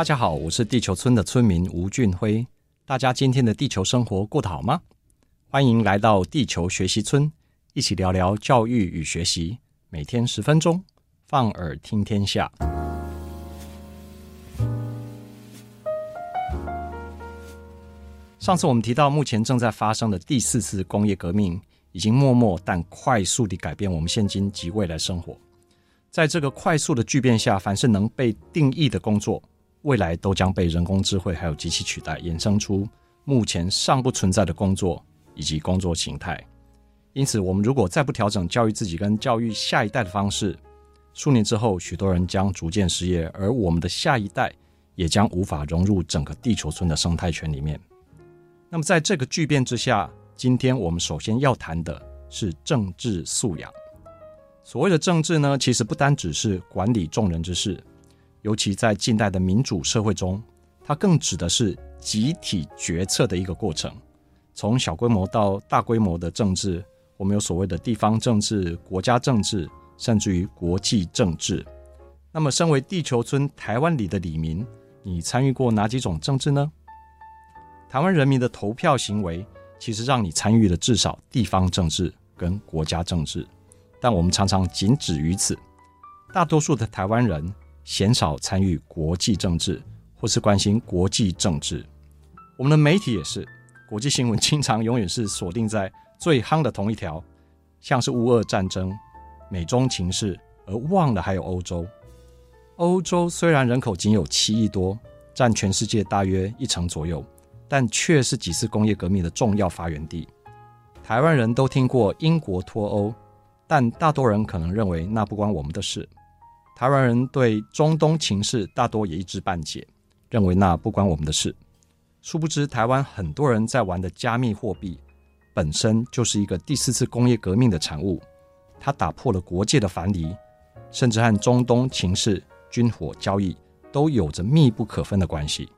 大家好，我是地球村的村民吴俊辉。大家今天的地球生活过得好吗？欢迎来到地球学习村，一起聊聊教育与学习。每天十分钟，放耳听天下。上次我们提到，目前正在发生的第四次工业革命，已经默默但快速地改变我们现今及未来生活。在这个快速的巨变下，凡是能被定义的工作，未来都将被人工智慧还有机器取代，衍生出目前尚不存在的工作以及工作形态。因此，我们如果再不调整教育自己跟教育下一代的方式，数年之后，许多人将逐渐失业，而我们的下一代也将无法融入整个地球村的生态圈里面。那么，在这个巨变之下，今天我们首先要谈的是政治素养。所谓的政治呢，其实不单只是管理众人之事。尤其在近代的民主社会中，它更指的是集体决策的一个过程。从小规模到大规模的政治，我们有所谓的地方政治、国家政治，甚至于国际政治。那么，身为地球村台湾里的里民，你参与过哪几种政治呢？台湾人民的投票行为，其实让你参与了至少地方政治跟国家政治，但我们常常仅止于此。大多数的台湾人，鲜少参与国际政治，或是关心国际政治。我们的媒体也是，国际新闻经常永远是锁定在最夯的同一条，像是乌俄战争、美中情势，而忘了还有欧洲。欧洲虽然人口仅有七亿多，占全世界大约一成左右，但却是几次工业革命的重要发源地。台湾人都听过英国脱欧，但大多人可能认为那不关我们的事。台湾人对中东情势大多也一知半解，认为那不关我们的事。殊不知，台湾很多人在玩的加密货币，本身就是一个第四次工业革命的产物。它打破了国界的藩篱，甚至和中东情势、军火交易都有着密不可分的关系。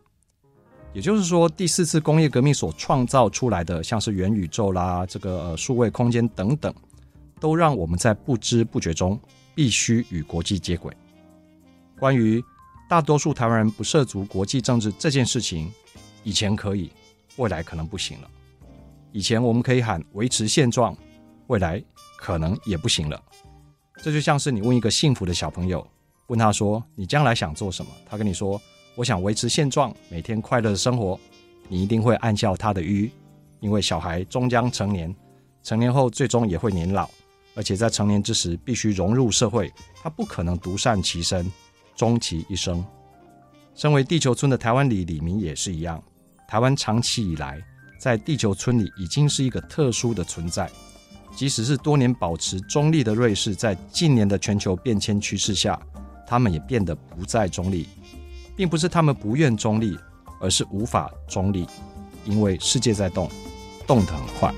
也就是说，第四次工业革命所创造出来的，像是元宇宙啦、这个呃数位空间等等，都让我们在不知不觉中。必须与国际接轨。关于大多数台湾人不涉足国际政治这件事情，以前可以，未来可能不行了。以前我们可以喊维持现状，未来可能也不行了。这就像是你问一个幸福的小朋友，问他说：“你将来想做什么？”他跟你说：“我想维持现状，每天快乐的生活。”你一定会暗笑他的愚，因为小孩终将成年，成年后最终也会年老。而且在成年之时，必须融入社会，他不可能独善其身，终其一生。身为地球村的台湾里李明也是一样，台湾长期以来在地球村里已经是一个特殊的存在。即使是多年保持中立的瑞士，在近年的全球变迁趋势下，他们也变得不再中立，并不是他们不愿中立，而是无法中立，因为世界在动，动得很快。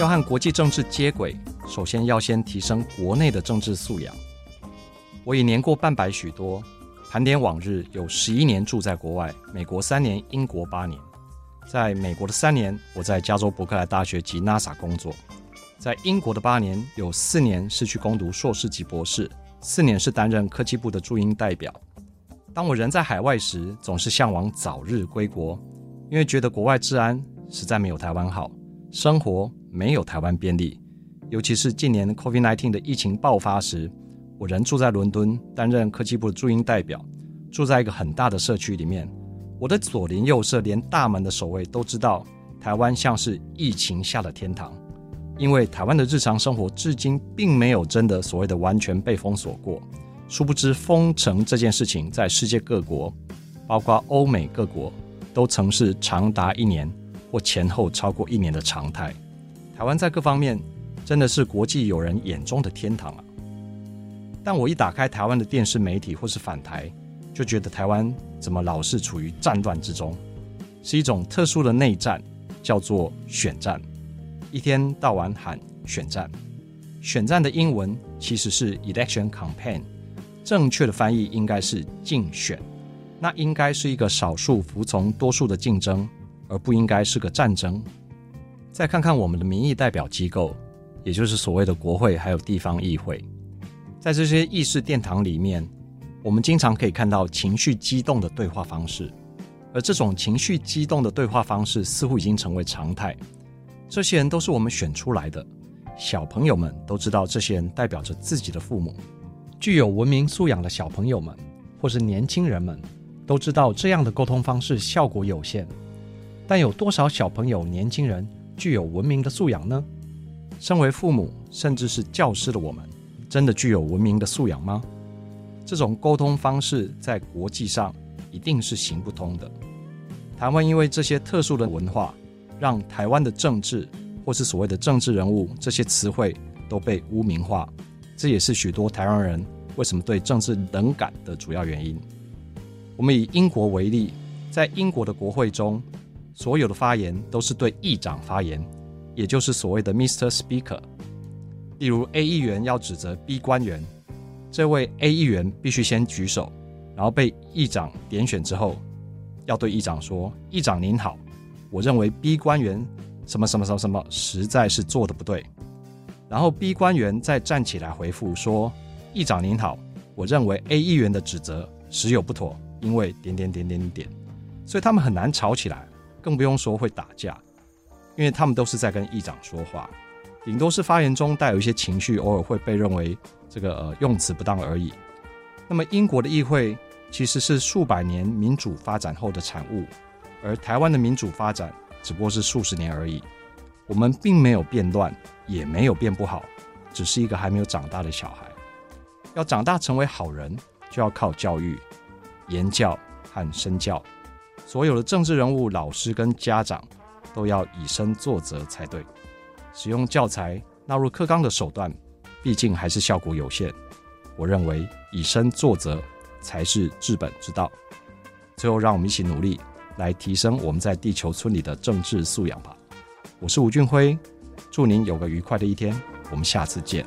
要和国际政治接轨，首先要先提升国内的政治素养。我已年过半百许多，盘点往日，有十一年住在国外，美国三年，英国八年。在美国的三年，我在加州伯克莱大学及 NASA 工作；在英国的八年，有四年是去攻读硕士及博士，四年是担任科技部的驻英代表。当我人在海外时，总是向往早日归国，因为觉得国外治安实在没有台湾好。生活没有台湾便利。尤其是近年 COVID-19 的疫情爆发时，我人住在伦敦，担任科技部的驻英代表，住在一个很大的社区里面。我的左邻右舍，连大门的守卫都知道，台湾像是疫情下的天堂。因为台湾的日常生活至今并没有真的所谓的完全被封锁过。殊不知，封城这件事情在世界各国，包括欧美各国，都曾是长达一年或前后超过一年的常态。台湾在各方面。真的是国际友人眼中的天堂啊！但我一打开台湾的电视媒体或是反台，就觉得台湾怎么老是处于战乱之中，是一种特殊的内战，叫做选战，一天到晚喊选战。选战的英文其实是 election campaign，正确的翻译应该是竞选。那应该是一个少数服从多数的竞争，而不应该是个战争。再看看我们的民意代表机构。也就是所谓的国会，还有地方议会，在这些议事殿堂里面，我们经常可以看到情绪激动的对话方式，而这种情绪激动的对话方式似乎已经成为常态。这些人都是我们选出来的，小朋友们都知道这些人代表着自己的父母。具有文明素养的小朋友们，或是年轻人们，都知道这样的沟通方式效果有限。但有多少小朋友、年轻人具有文明的素养呢？身为父母，甚至是教师的我们，真的具有文明的素养吗？这种沟通方式在国际上一定是行不通的。台湾因为这些特殊的文化，让台湾的政治或是所谓的政治人物这些词汇都被污名化，这也是许多台湾人为什么对政治冷感的主要原因。我们以英国为例，在英国的国会中，所有的发言都是对议长发言。也就是所谓的 Mr. Speaker，例如 A 议员要指责 B 官员，这位 A 议员必须先举手，然后被议长点选之后，要对议长说：“议长您好，我认为 B 官员什么什么什么什么实在是做得不对。”然后 B 官员再站起来回复说：“议长您好，我认为 A 议员的指责实有不妥，因为点点点点点。”所以他们很难吵起来，更不用说会打架。因为他们都是在跟议长说话，顶多是发言中带有一些情绪，偶尔会被认为这个呃用词不当而已。那么英国的议会其实是数百年民主发展后的产物，而台湾的民主发展只不过是数十年而已。我们并没有变乱，也没有变不好，只是一个还没有长大的小孩。要长大成为好人，就要靠教育、言教和身教。所有的政治人物、老师跟家长。都要以身作则才对。使用教材纳入课纲的手段，毕竟还是效果有限。我认为以身作则才是治本之道。最后，让我们一起努力，来提升我们在地球村里的政治素养吧。我是吴俊辉，祝您有个愉快的一天。我们下次见。